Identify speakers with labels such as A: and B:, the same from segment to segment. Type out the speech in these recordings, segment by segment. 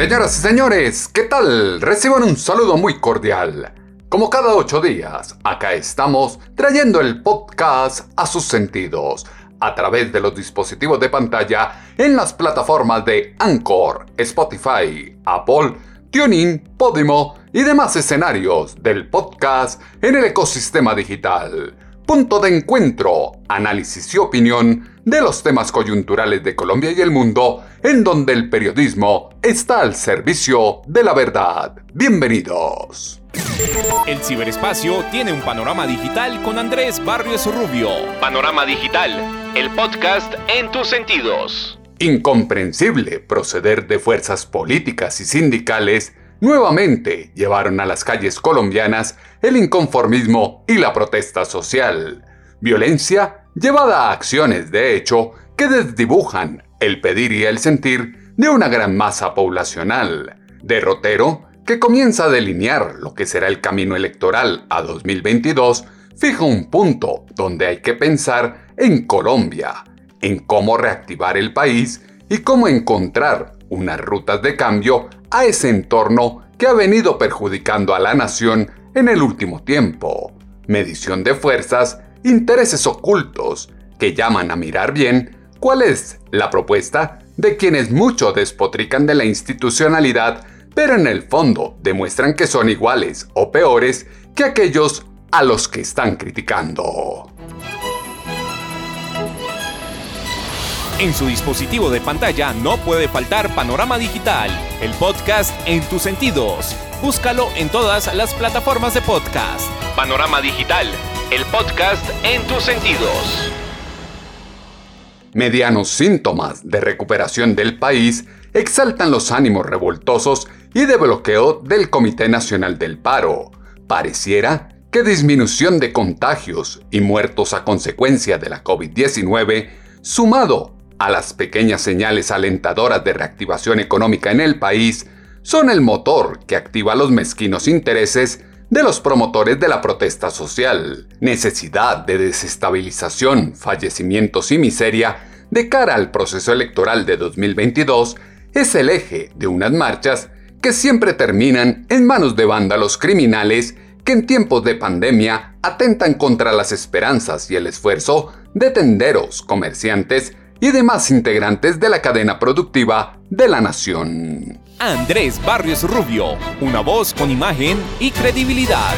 A: Señoras y señores, ¿qué tal? Reciban un saludo muy cordial. Como cada ocho días, acá estamos trayendo el podcast a sus sentidos a través de los dispositivos de pantalla en las plataformas de Anchor, Spotify, Apple, TuneIn, Podimo y demás escenarios del podcast en el ecosistema digital punto de encuentro, análisis y opinión de los temas coyunturales de Colombia y el mundo, en donde el periodismo está al servicio de la verdad. Bienvenidos.
B: El ciberespacio tiene un panorama digital con Andrés Barrios Rubio. Panorama Digital, el podcast en tus sentidos.
A: Incomprensible proceder de fuerzas políticas y sindicales nuevamente llevaron a las calles colombianas el inconformismo y la protesta social. Violencia llevada a acciones de hecho que desdibujan el pedir y el sentir de una gran masa poblacional. Derrotero que comienza a delinear lo que será el camino electoral a 2022, fija un punto donde hay que pensar en Colombia, en cómo reactivar el país y cómo encontrar unas rutas de cambio a ese entorno que ha venido perjudicando a la nación en el último tiempo. Medición de fuerzas, intereses ocultos, que llaman a mirar bien cuál es la propuesta de quienes mucho despotrican de la institucionalidad, pero en el fondo demuestran que son iguales o peores que aquellos a los que están criticando.
B: En su dispositivo de pantalla no puede faltar Panorama Digital, el podcast en tus sentidos. Búscalo en todas las plataformas de podcast. Panorama Digital, el podcast en tus sentidos.
A: Medianos síntomas de recuperación del país exaltan los ánimos revoltosos y de bloqueo del Comité Nacional del Paro. Pareciera que disminución de contagios y muertos a consecuencia de la COVID-19, sumado a las pequeñas señales alentadoras de reactivación económica en el país son el motor que activa los mezquinos intereses de los promotores de la protesta social. Necesidad de desestabilización, fallecimientos y miseria de cara al proceso electoral de 2022 es el eje de unas marchas que siempre terminan en manos de vándalos criminales que en tiempos de pandemia atentan contra las esperanzas y el esfuerzo de tenderos, comerciantes y demás integrantes de la cadena productiva de la nación.
B: Andrés Barrios Rubio, una voz con imagen y credibilidad.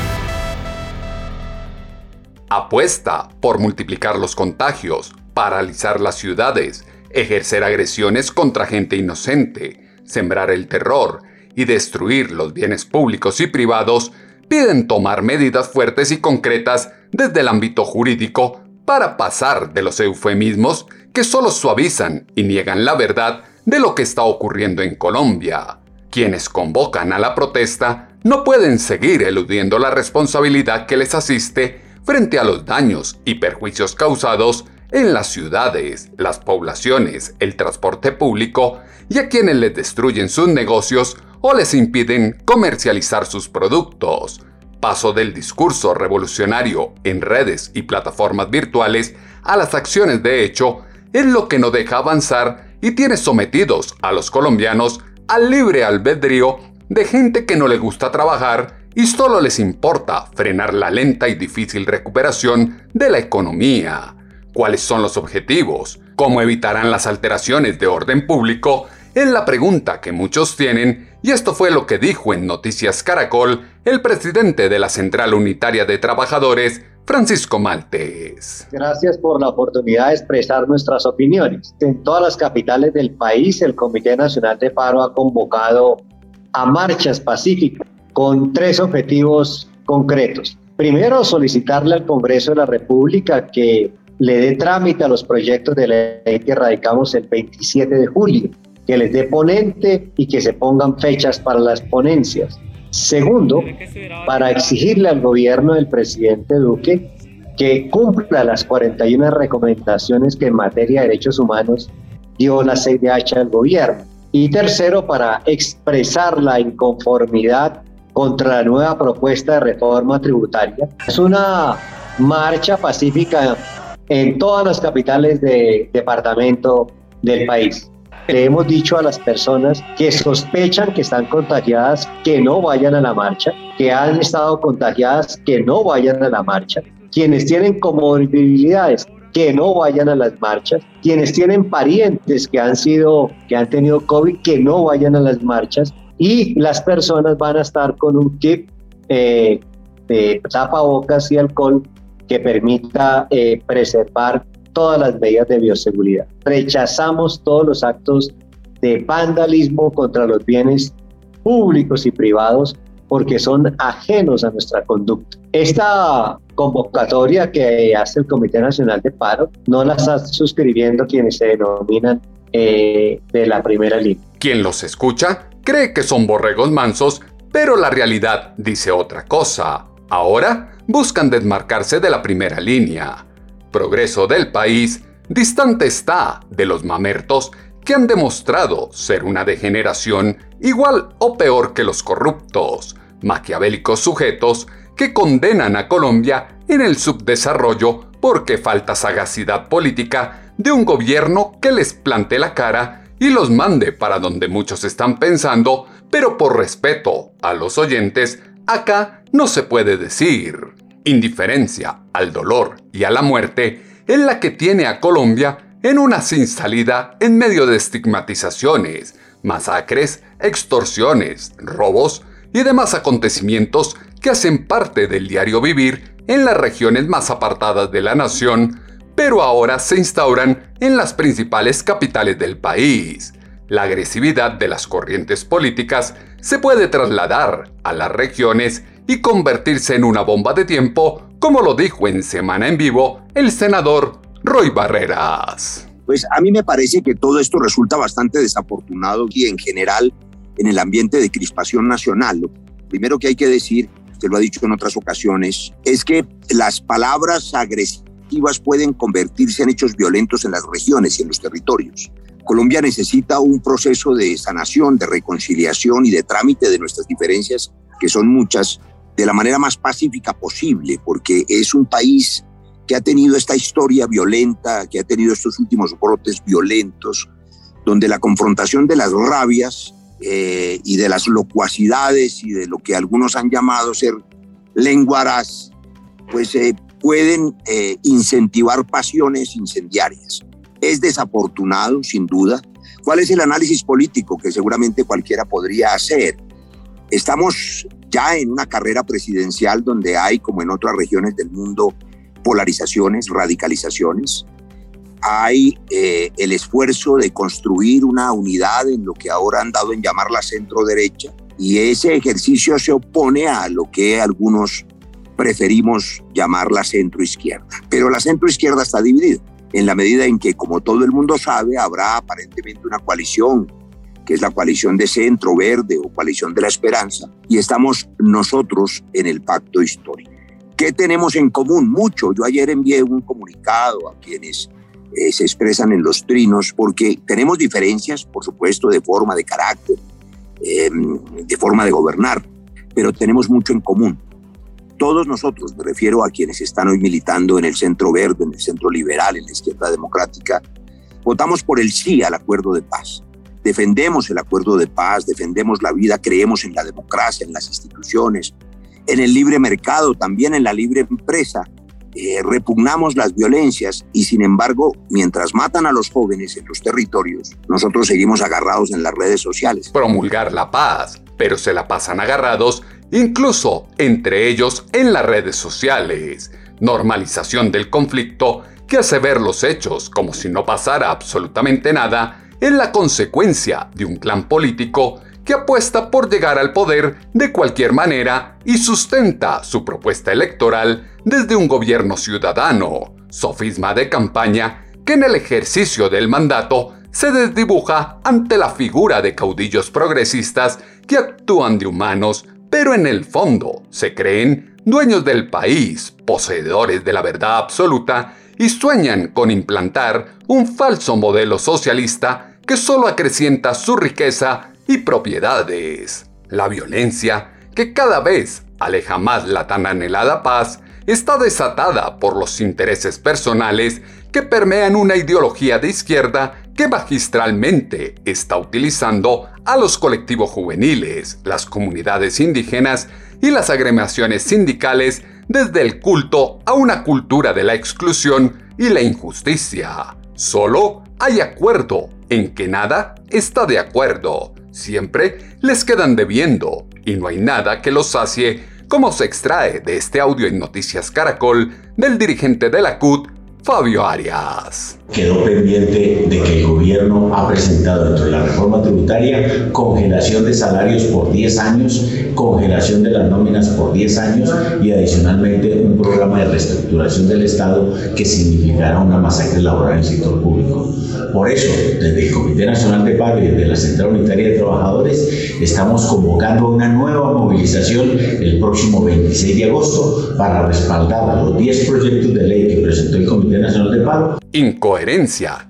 A: Apuesta por multiplicar los contagios, paralizar las ciudades, ejercer agresiones contra gente inocente, sembrar el terror y destruir los bienes públicos y privados, piden tomar medidas fuertes y concretas desde el ámbito jurídico para pasar de los eufemismos que solo suavizan y niegan la verdad de lo que está ocurriendo en Colombia. Quienes convocan a la protesta no pueden seguir eludiendo la responsabilidad que les asiste frente a los daños y perjuicios causados en las ciudades, las poblaciones, el transporte público y a quienes les destruyen sus negocios o les impiden comercializar sus productos. Paso del discurso revolucionario en redes y plataformas virtuales a las acciones de hecho es lo que no deja avanzar y tiene sometidos a los colombianos al libre albedrío de gente que no le gusta trabajar y solo les importa frenar la lenta y difícil recuperación de la economía. ¿Cuáles son los objetivos? ¿Cómo evitarán las alteraciones de orden público? Es la pregunta que muchos tienen y esto fue lo que dijo en Noticias Caracol el presidente de la Central Unitaria de Trabajadores, Francisco Maltes.
C: Gracias por la oportunidad de expresar nuestras opiniones. En todas las capitales del país, el Comité Nacional de Paro ha convocado a marchas pacíficas con tres objetivos concretos. Primero, solicitarle al Congreso de la República que le dé trámite a los proyectos de ley que radicamos el 27 de julio, que les dé ponente y que se pongan fechas para las ponencias. Segundo, para exigirle al gobierno del presidente Duque que cumpla las 41 recomendaciones que en materia de derechos humanos dio la CIDH al gobierno. Y tercero, para expresar la inconformidad contra la nueva propuesta de reforma tributaria. Es una marcha pacífica en todas las capitales de departamento del país. Le hemos dicho a las personas que sospechan que están contagiadas que no vayan a la marcha, que han estado contagiadas que no vayan a la marcha, quienes tienen comorbilidades que no vayan a las marchas, quienes tienen parientes que han sido que han tenido COVID que no vayan a las marchas y las personas van a estar con un kit eh, de tapabocas y alcohol que permita eh, preservar todas las medidas de bioseguridad. Rechazamos todos los actos de vandalismo contra los bienes públicos y privados porque son ajenos a nuestra conducta. Esta convocatoria que hace el Comité Nacional de Paro no la está suscribiendo quienes se denominan eh, de la primera línea.
A: Quien los escucha cree que son borregos mansos, pero la realidad dice otra cosa. Ahora buscan desmarcarse de la primera línea progreso del país distante está de los mamertos que han demostrado ser una degeneración igual o peor que los corruptos, maquiavélicos sujetos que condenan a Colombia en el subdesarrollo porque falta sagacidad política de un gobierno que les plante la cara y los mande para donde muchos están pensando, pero por respeto a los oyentes, acá no se puede decir indiferencia al dolor y a la muerte es la que tiene a Colombia en una sin salida en medio de estigmatizaciones, masacres, extorsiones, robos y demás acontecimientos que hacen parte del diario vivir en las regiones más apartadas de la nación, pero ahora se instauran en las principales capitales del país. La agresividad de las corrientes políticas se puede trasladar a las regiones y convertirse en una bomba de tiempo, como lo dijo en Semana en Vivo el senador Roy Barreras.
D: Pues a mí me parece que todo esto resulta bastante desafortunado y en general en el ambiente de crispación nacional. Lo primero que hay que decir, usted lo ha dicho en otras ocasiones, es que las palabras agresivas pueden convertirse en hechos violentos en las regiones y en los territorios. Colombia necesita un proceso de sanación, de reconciliación y de trámite de nuestras diferencias, que son muchas, de la manera más pacífica posible, porque es un país que ha tenido esta historia violenta, que ha tenido estos últimos brotes violentos, donde la confrontación de las rabias eh, y de las locuacidades y de lo que algunos han llamado ser lenguaras, pues eh, pueden eh, incentivar pasiones incendiarias. Es desafortunado, sin duda. ¿Cuál es el análisis político que seguramente cualquiera podría hacer? Estamos ya en una carrera presidencial donde hay, como en otras regiones del mundo, polarizaciones, radicalizaciones. Hay eh, el esfuerzo de construir una unidad en lo que ahora han dado en llamar la centro derecha y ese ejercicio se opone a lo que algunos preferimos llamar la centro izquierda. Pero la centro izquierda está dividida en la medida en que, como todo el mundo sabe, habrá aparentemente una coalición que es la coalición de centro verde o coalición de la esperanza, y estamos nosotros en el pacto histórico. ¿Qué tenemos en común? Mucho. Yo ayer envié un comunicado a quienes eh, se expresan en los trinos, porque tenemos diferencias, por supuesto, de forma, de carácter, em, de forma de gobernar, pero tenemos mucho en común. Todos nosotros, me refiero a quienes están hoy militando en el centro verde, en el centro liberal, en la izquierda democrática, votamos por el sí al acuerdo de paz defendemos el acuerdo de paz, defendemos la vida, creemos en la democracia, en las instituciones, en el libre mercado, también en la libre empresa. Eh, repugnamos las violencias y sin embargo, mientras matan a los jóvenes en los territorios, nosotros seguimos agarrados en las redes sociales.
A: Promulgar la paz, pero se la pasan agarrados, incluso entre ellos en las redes sociales. Normalización del conflicto que hace ver los hechos como si no pasara absolutamente nada es la consecuencia de un clan político que apuesta por llegar al poder de cualquier manera y sustenta su propuesta electoral desde un gobierno ciudadano, sofisma de campaña que en el ejercicio del mandato se desdibuja ante la figura de caudillos progresistas que actúan de humanos, pero en el fondo se creen dueños del país, poseedores de la verdad absoluta y sueñan con implantar un falso modelo socialista que solo acrecienta su riqueza y propiedades. La violencia, que cada vez aleja más la tan anhelada paz, está desatada por los intereses personales que permean una ideología de izquierda que magistralmente está utilizando a los colectivos juveniles, las comunidades indígenas y las agremiaciones sindicales desde el culto a una cultura de la exclusión y la injusticia. Solo hay acuerdo en que nada está de acuerdo. Siempre les quedan debiendo y no hay nada que los sacie como se extrae de este audio en Noticias Caracol del dirigente de la CUT, Fabio Arias.
E: Quedó pendiente de que el gobierno ha presentado dentro de la reforma tributaria congelación de salarios por 10 años, congelación de las nóminas por 10 años y adicionalmente un programa de reestructuración del Estado que significará una masacre laboral en el sector público. Por eso, desde el Comité Nacional de Paro y desde la Central Unitaria de Trabajadores, estamos convocando una nueva movilización el próximo 26 de agosto para respaldar los 10 proyectos de ley que presentó el Comité Nacional de Paro.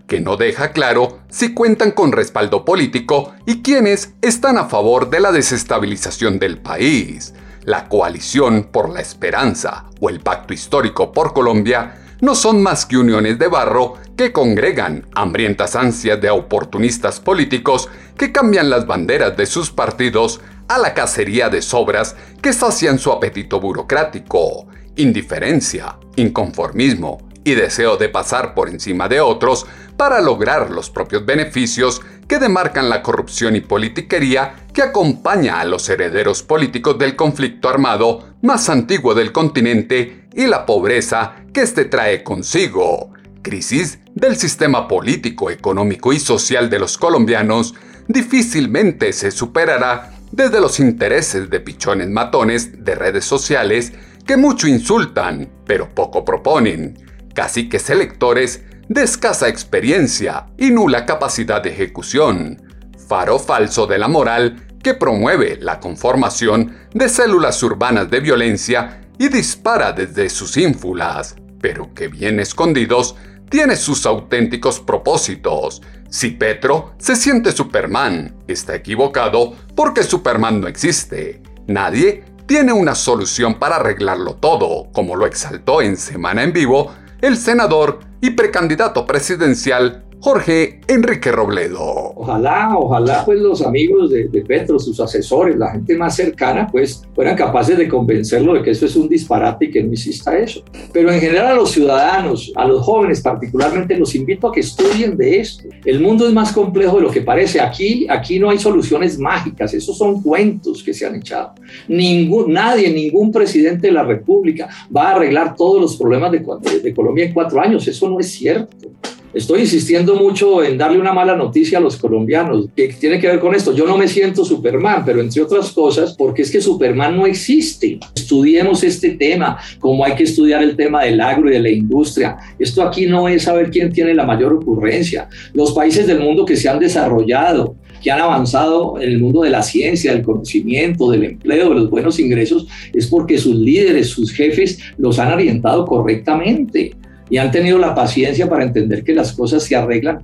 A: Que no deja claro si cuentan con respaldo político y quienes están a favor de la desestabilización del país. La coalición por la esperanza o el pacto histórico por Colombia no son más que uniones de barro que congregan hambrientas ansias de oportunistas políticos que cambian las banderas de sus partidos a la cacería de sobras que sacian su apetito burocrático, indiferencia, inconformismo y deseo de pasar por encima de otros para lograr los propios beneficios que demarcan la corrupción y politiquería que acompaña a los herederos políticos del conflicto armado más antiguo del continente y la pobreza que éste trae consigo. Crisis del sistema político, económico y social de los colombianos difícilmente se superará desde los intereses de pichones matones de redes sociales que mucho insultan, pero poco proponen, caciques electores de escasa experiencia y nula capacidad de ejecución, faro falso de la moral que promueve la conformación de células urbanas de violencia y dispara desde sus ínfulas, pero que bien escondidos tiene sus auténticos propósitos. Si Petro se siente Superman, está equivocado porque Superman no existe. Nadie tiene una solución para arreglarlo todo, como lo exaltó en Semana en Vivo el senador y precandidato presidencial Jorge Enrique Robledo.
F: Ojalá, ojalá pues los amigos de, Petro, sus asesores, la gente más cercana, pues fueran capaces de convencerlo de que eso es un disparate y que no insista eso. Pero en general a los ciudadanos, a los jóvenes particularmente, los invito a que estudien de esto. El mundo es más complejo de lo que parece. Aquí, aquí no hay soluciones mágicas, esos son cuentos que se han echado. Ningún, nadie, ningún presidente de la República va a arreglar todos los problemas de, de Colombia en cuatro años, eso no es cierto. Estoy insistiendo mucho en darle una mala noticia a los colombianos, que tiene que ver con esto. Yo no me siento Superman, pero entre otras cosas, porque es que Superman no existe. Estudiemos este tema, como hay que estudiar el tema del agro y de la industria. Esto aquí no es saber quién tiene la mayor ocurrencia. Los países del mundo que se han desarrollado, que han avanzado en el mundo de la ciencia, del conocimiento, del empleo, de los buenos ingresos, es porque sus líderes, sus jefes los han orientado correctamente y han tenido la paciencia para entender que las cosas se arreglan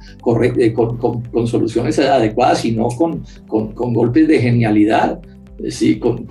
F: eh, con, soluciones adecuadas y no con, con golpes de genialidad. Eh, sí, con,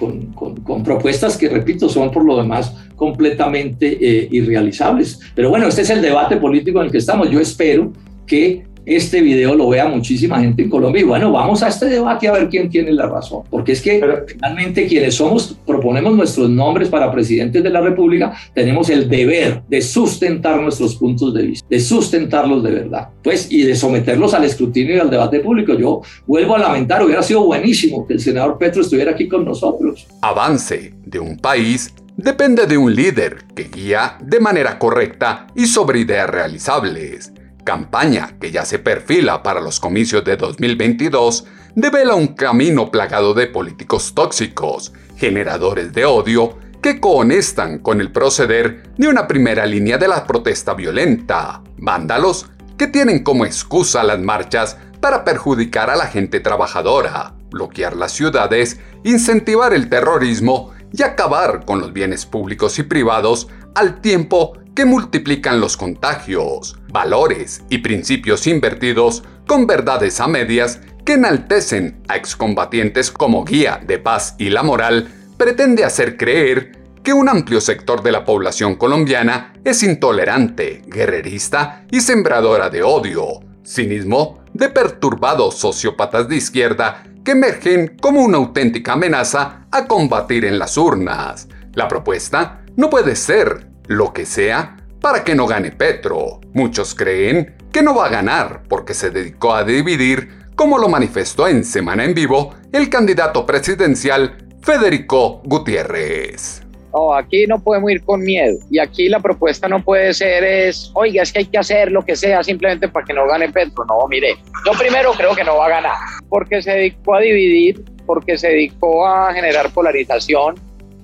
F: propuestas que, repito, son por lo demás completamente eh, irrealizables. Pero bueno, este es el debate político en el que estamos. Yo espero que este video lo vea muchísima gente en Colombia y bueno, vamos a este debate a ver quién tiene la razón, porque es que finalmente quienes somos, proponemos nuestros nombres para presidentes de la República, tenemos el deber de sustentar nuestros puntos de vista, de sustentarlos de verdad, pues y de someterlos al escrutinio y al debate público. Yo vuelvo a lamentar, hubiera sido buenísimo que el senador Petro estuviera aquí con nosotros.
A: Avance de un país depende de un líder que guía de manera correcta y sobre ideas realizables campaña que ya se perfila para los comicios de 2022 devela un camino plagado de políticos tóxicos, generadores de odio que cohonestan con el proceder de una primera línea de la protesta violenta, vándalos que tienen como excusa las marchas para perjudicar a la gente trabajadora, bloquear las ciudades, incentivar el terrorismo y acabar con los bienes públicos y privados al tiempo que multiplican los contagios, valores y principios invertidos con verdades a medias que enaltecen a excombatientes como guía de paz y la moral, pretende hacer creer que un amplio sector de la población colombiana es intolerante, guerrerista y sembradora de odio, cinismo de perturbados sociópatas de izquierda que emergen como una auténtica amenaza a combatir en las urnas. La propuesta no puede ser lo que sea para que no gane Petro. Muchos creen que no va a ganar porque se dedicó a dividir, como lo manifestó en Semana en Vivo el candidato presidencial Federico Gutiérrez.
G: No, aquí no podemos ir con miedo. Y aquí la propuesta no puede ser es, oiga, es que hay que hacer lo que sea simplemente para que no gane Petro. No, mire, yo primero creo que no va a ganar, porque se dedicó a dividir, porque se dedicó a generar polarización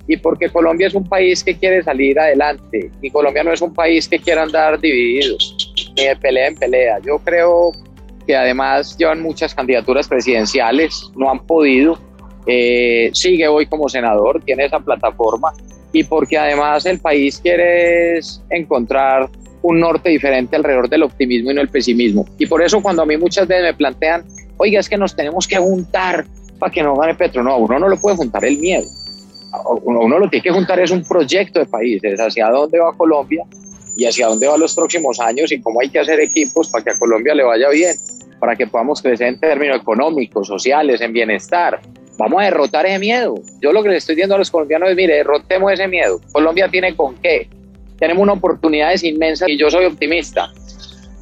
G: y porque Colombia es un país que quiere salir adelante. Y Colombia no es un país que quiera andar dividido, ni de pelea en pelea. Yo creo que además llevan muchas candidaturas presidenciales, no han podido. Eh, sigue hoy como senador, tiene esa plataforma y porque además el país quiere encontrar un norte diferente alrededor del optimismo y no el pesimismo. Y por eso cuando a mí muchas veces me plantean, oiga, es que nos tenemos que juntar para que no gane Petro, no, uno no lo puede juntar el miedo. Uno, lo tiene que juntar es un proyecto de país, es hacia dónde va Colombia y hacia dónde va los próximos años y cómo hay que hacer equipos para que a Colombia le vaya bien, para que podamos crecer en términos económicos, sociales, en bienestar, Vamos a derrotar ese miedo. Yo lo que le estoy diciendo a los colombianos es, mire, derrotemos ese miedo. Colombia tiene con qué. Tenemos una oportunidad inmensa y yo soy optimista.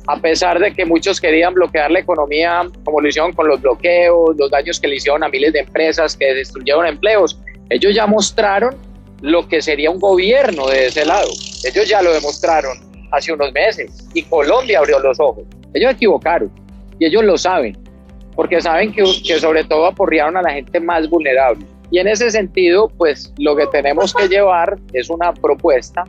G: A pesar de que muchos querían bloquear la economía, como lo hicieron con los bloqueos, los daños que le hicieron a miles de empresas que destruyeron empleos, ellos ya mostraron lo que sería un gobierno de ese lado. Ellos ya lo demostraron hace unos meses y Colombia abrió los ojos. Ellos equivocaron y ellos lo saben porque saben que, sobre todo aporrearon a la gente más vulnerable. Y en ese sentido, pues lo que tenemos que llevar es una propuesta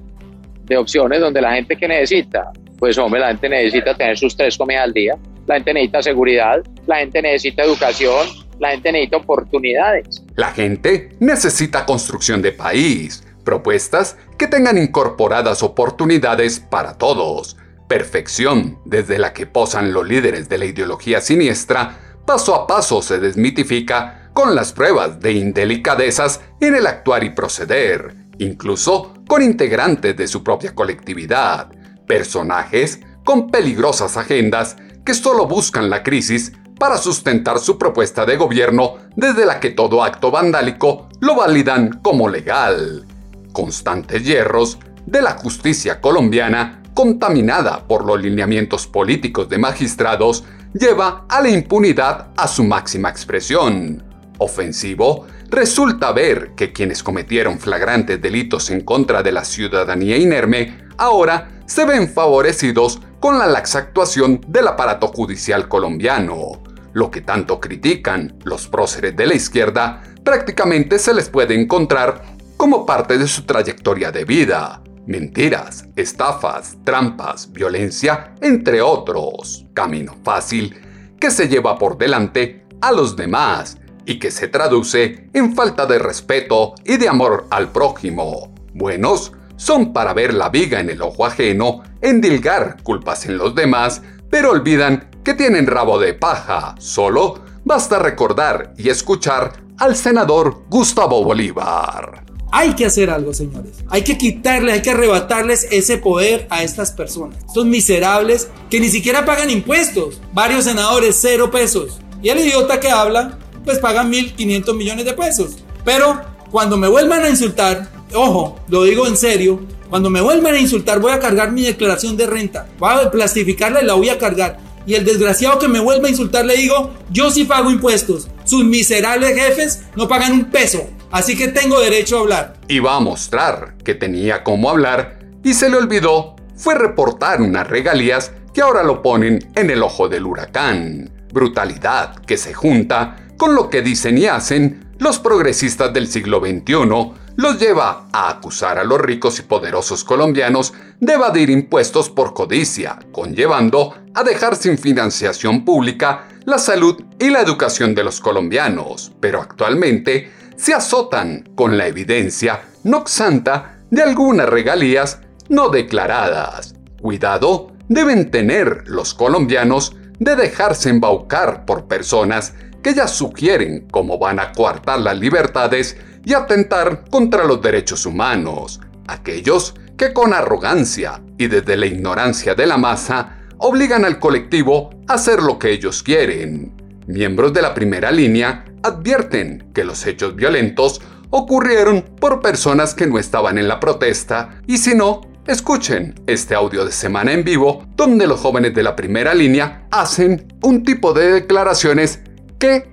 G: de opciones donde la gente que necesita, pues hombre, la gente necesita tener sus tres comidas al día, la gente necesita seguridad, la gente necesita educación, la gente necesita oportunidades.
A: La gente necesita construcción de país, propuestas que tengan incorporadas oportunidades para todos, perfección desde la que posan los líderes de la ideología siniestra paso a paso se desmitifica con las pruebas de indelicadezas en el actuar y proceder, incluso con integrantes de su propia colectividad, personajes con peligrosas agendas que solo buscan la crisis para sustentar su propuesta de gobierno desde la que todo acto vandálico lo validan como legal. Constantes hierros de la justicia colombiana contaminada por los lineamientos políticos de magistrados lleva a la impunidad a su máxima expresión. Ofensivo resulta ver que quienes cometieron flagrantes delitos en contra de la ciudadanía inerme ahora se ven favorecidos con la laxa actuación del aparato judicial colombiano. Lo que tanto critican los próceres de la izquierda prácticamente se les puede encontrar como parte de su trayectoria de vida mentiras, estafas, trampas, violencia, entre otros. Camino fácil que se lleva por delante a los demás y que se traduce en falta de respeto y de amor al prójimo. Buenos son para ver la viga en el ojo ajeno, endilgar culpas en los demás, pero olvidan que tienen rabo de paja. Solo basta recordar y escuchar al senador Gustavo Bolívar.
H: Hay que hacer algo, señores. Hay que quitarle, hay que arrebatarles ese poder a estas personas. Estos miserables que ni siquiera pagan impuestos. Varios senadores, cero pesos. Y el idiota que habla, pues pagan 1.500 millones de pesos. Pero cuando me vuelvan a insultar, ojo, lo digo en serio, cuando me vuelvan a insultar voy a cargar mi declaración de renta. Voy a plastificarla y la voy a cargar. Y el desgraciado que me vuelva a insultar le digo, yo sí pago impuestos. Sus miserables jefes no pagan un peso. Así que tengo derecho a hablar.
A: Iba a mostrar que tenía cómo hablar y se le olvidó fue reportar unas regalías que ahora lo ponen en el ojo del huracán. Brutalidad que se junta con lo que dicen y hacen los progresistas del siglo XXI, los lleva a acusar a los ricos y poderosos colombianos de evadir impuestos por codicia, conllevando a dejar sin financiación pública la salud y la educación de los colombianos, pero actualmente se azotan con la evidencia noxanta de algunas regalías no declaradas. Cuidado deben tener los colombianos de dejarse embaucar por personas que ya sugieren cómo van a coartar las libertades y atentar contra los derechos humanos, aquellos que con arrogancia y desde la ignorancia de la masa obligan al colectivo a hacer lo que ellos quieren. Miembros de la primera línea advierten que los hechos violentos ocurrieron por personas que no estaban en la protesta y si no, escuchen este audio de semana en vivo donde los jóvenes de la primera línea hacen un tipo de declaraciones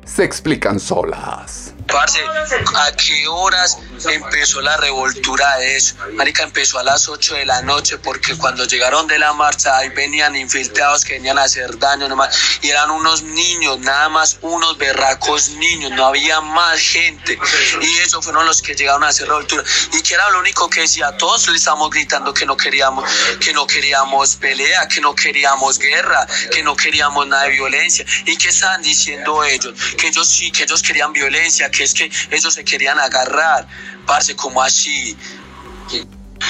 A: se explican solas.
I: Parce, ¿a qué horas empezó la revoltura de eso? Marica, empezó a las 8 de la noche porque cuando llegaron de la marcha ahí venían infiltrados que venían a hacer daño nomás y eran unos niños, nada más unos berracos niños, no había más gente. Y esos fueron los que llegaron a hacer revoltura. Y que era lo único que decía, todos le estamos gritando que no queríamos, que no queríamos pelea, que no queríamos guerra, que no queríamos nada de violencia. Y que estaban diciendo ellos, que ellos sí, que ellos querían violencia, es que ellos se querían agarrar, parce, como así.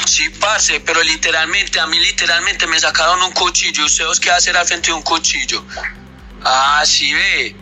I: Sí, parce, pero literalmente, a mí literalmente me sacaron un cuchillo. ¿Ustedes qué hacer al frente de un cuchillo? Ah, sí, ve.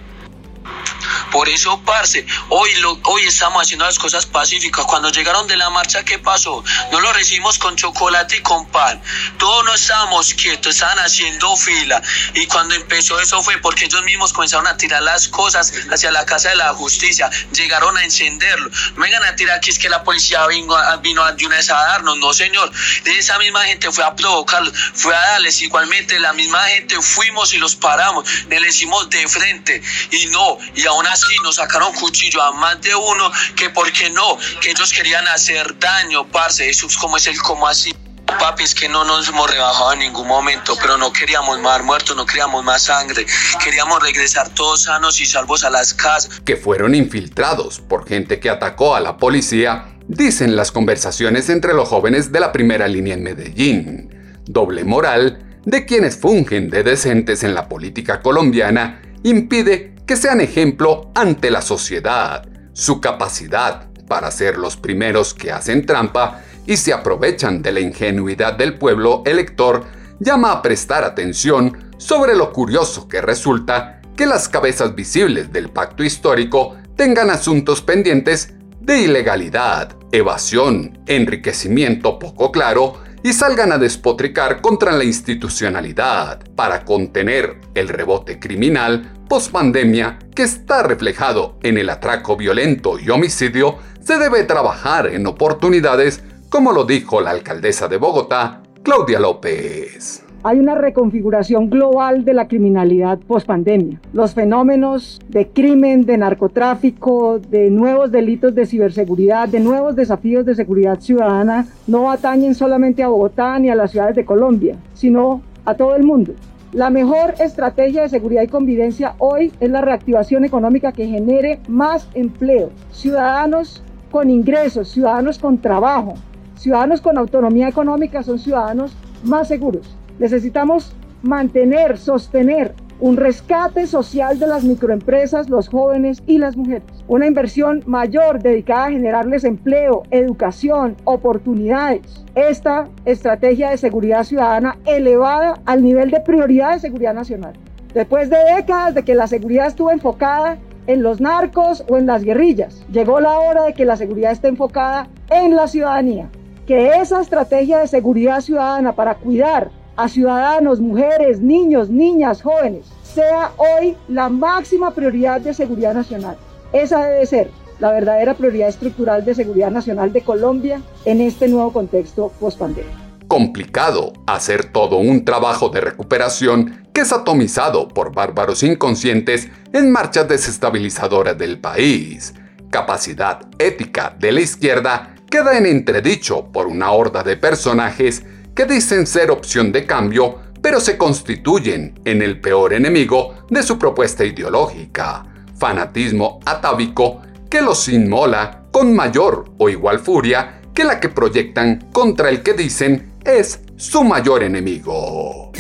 I: Por eso, parce, hoy, lo, hoy estamos haciendo las cosas pacíficas. Cuando llegaron de la marcha, ¿qué pasó? No lo recibimos con chocolate y con pan. Todos no estábamos quietos, estaban haciendo fila. Y cuando empezó eso fue porque ellos mismos comenzaron a tirar las cosas hacia la casa de la justicia. Llegaron a encenderlo. No vengan a tirar aquí, es que la policía vino, vino de una vez a darnos. No, señor. Esa misma gente fue a provocarlos, fue a darles. Igualmente, la misma gente fuimos y los paramos. Le decimos de frente. Y no, y aún así nos sacaron cuchillo a más de uno que por qué no, que ellos querían hacer daño, parce, eso es como es el como así. Papi, es que no nos hemos rebajado en ningún momento, pero no queríamos más muertos, no queríamos más sangre, queríamos regresar todos sanos y salvos a las casas.
A: Que fueron infiltrados por gente que atacó a la policía, dicen las conversaciones entre los jóvenes de la primera línea en Medellín. Doble moral de quienes fungen de decentes en la política colombiana impide que sean ejemplo ante la sociedad. Su capacidad para ser los primeros que hacen trampa y se aprovechan de la ingenuidad del pueblo elector llama a prestar atención sobre lo curioso que resulta que las cabezas visibles del pacto histórico tengan asuntos pendientes de ilegalidad, evasión, enriquecimiento poco claro y salgan a despotricar contra la institucionalidad para contener el rebote criminal post-pandemia que está reflejado en el atraco violento y homicidio, se debe trabajar en oportunidades, como lo dijo la alcaldesa de Bogotá, Claudia López
J: hay una reconfiguración global de la criminalidad post-pandemia. Los fenómenos de crimen, de narcotráfico, de nuevos delitos de ciberseguridad, de nuevos desafíos de seguridad ciudadana no atañen solamente a Bogotá ni a las ciudades de Colombia, sino a todo el mundo. La mejor estrategia de seguridad y convivencia hoy es la reactivación económica que genere más empleo. Ciudadanos con ingresos, ciudadanos con trabajo, ciudadanos con autonomía económica son ciudadanos más seguros. Necesitamos mantener, sostener un rescate social de las microempresas, los jóvenes y las mujeres. Una inversión mayor dedicada a generarles empleo, educación, oportunidades. Esta estrategia de seguridad ciudadana elevada al nivel de prioridad de seguridad nacional. Después de décadas de que la seguridad estuvo enfocada en los narcos o en las guerrillas, llegó la hora de que la seguridad esté enfocada en la ciudadanía. Que esa estrategia de seguridad ciudadana para cuidar a ciudadanos, mujeres, niños, niñas, jóvenes, sea hoy la máxima prioridad de seguridad nacional. Esa debe ser la verdadera prioridad estructural de seguridad nacional de Colombia en este nuevo contexto post-pandemia.
A: Complicado hacer todo un trabajo de recuperación que es atomizado por bárbaros inconscientes en marchas desestabilizadoras del país. Capacidad ética de la izquierda queda en entredicho por una horda de personajes que dicen ser opción de cambio, pero se constituyen en el peor enemigo de su propuesta ideológica, fanatismo atávico que los inmola con mayor o igual furia que la que proyectan contra el que dicen es su mayor enemigo.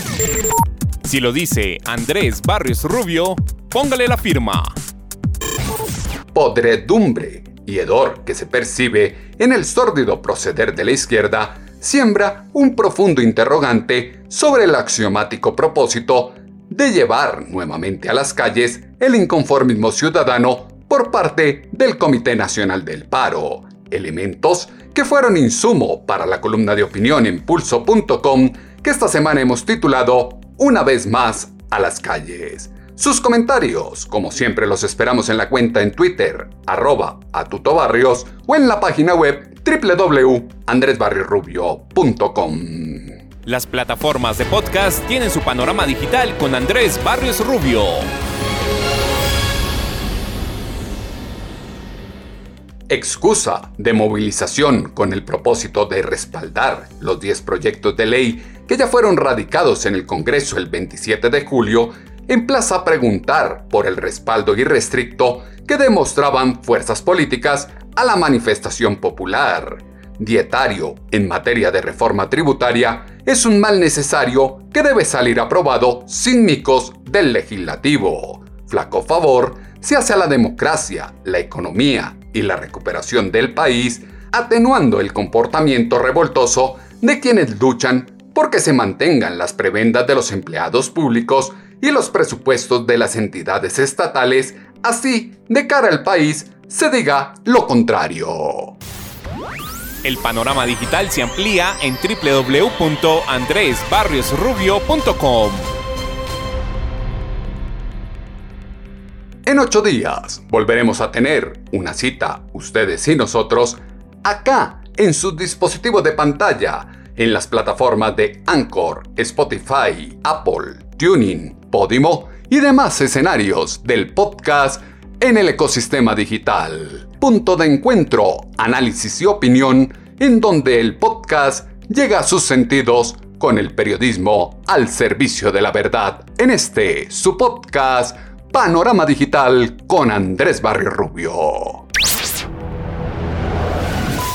B: Si lo dice Andrés Barrios Rubio, póngale la firma.
A: Podredumbre y hedor que se percibe en el sórdido proceder de la izquierda siembra un profundo interrogante sobre el axiomático propósito de llevar nuevamente a las calles el inconformismo ciudadano por parte del Comité Nacional del Paro, elementos que fueron insumo para la columna de opinión en pulso.com que esta semana hemos titulado Una vez más a las calles. Sus comentarios, como siempre, los esperamos en la cuenta en Twitter, arroba atutobarrios, o en la página web www.andresbarriosrubio.com.
B: Las plataformas de podcast tienen su panorama digital con Andrés Barrios Rubio.
A: Excusa de movilización con el propósito de respaldar los 10 proyectos de ley que ya fueron radicados en el Congreso el 27 de julio emplaza a preguntar por el respaldo irrestricto que demostraban fuerzas políticas a la manifestación popular. Dietario en materia de reforma tributaria es un mal necesario que debe salir aprobado sin micos del legislativo. Flaco favor se hace a la democracia, la economía y la recuperación del país, atenuando el comportamiento revoltoso de quienes luchan porque se mantengan las prebendas de los empleados públicos y los presupuestos de las entidades estatales, así de cara al país se diga lo contrario.
B: El panorama digital se amplía en www.andresbarriosrubio.com.
A: En ocho días volveremos a tener una cita, ustedes y nosotros, acá en su dispositivo de pantalla, en las plataformas de Anchor, Spotify, Apple, Tuning, Podimo y demás escenarios del podcast en el ecosistema digital. Punto de encuentro, análisis y opinión en donde el podcast llega a sus sentidos con el periodismo al servicio de la verdad. En este, su podcast, Panorama Digital con Andrés Barrio Rubio.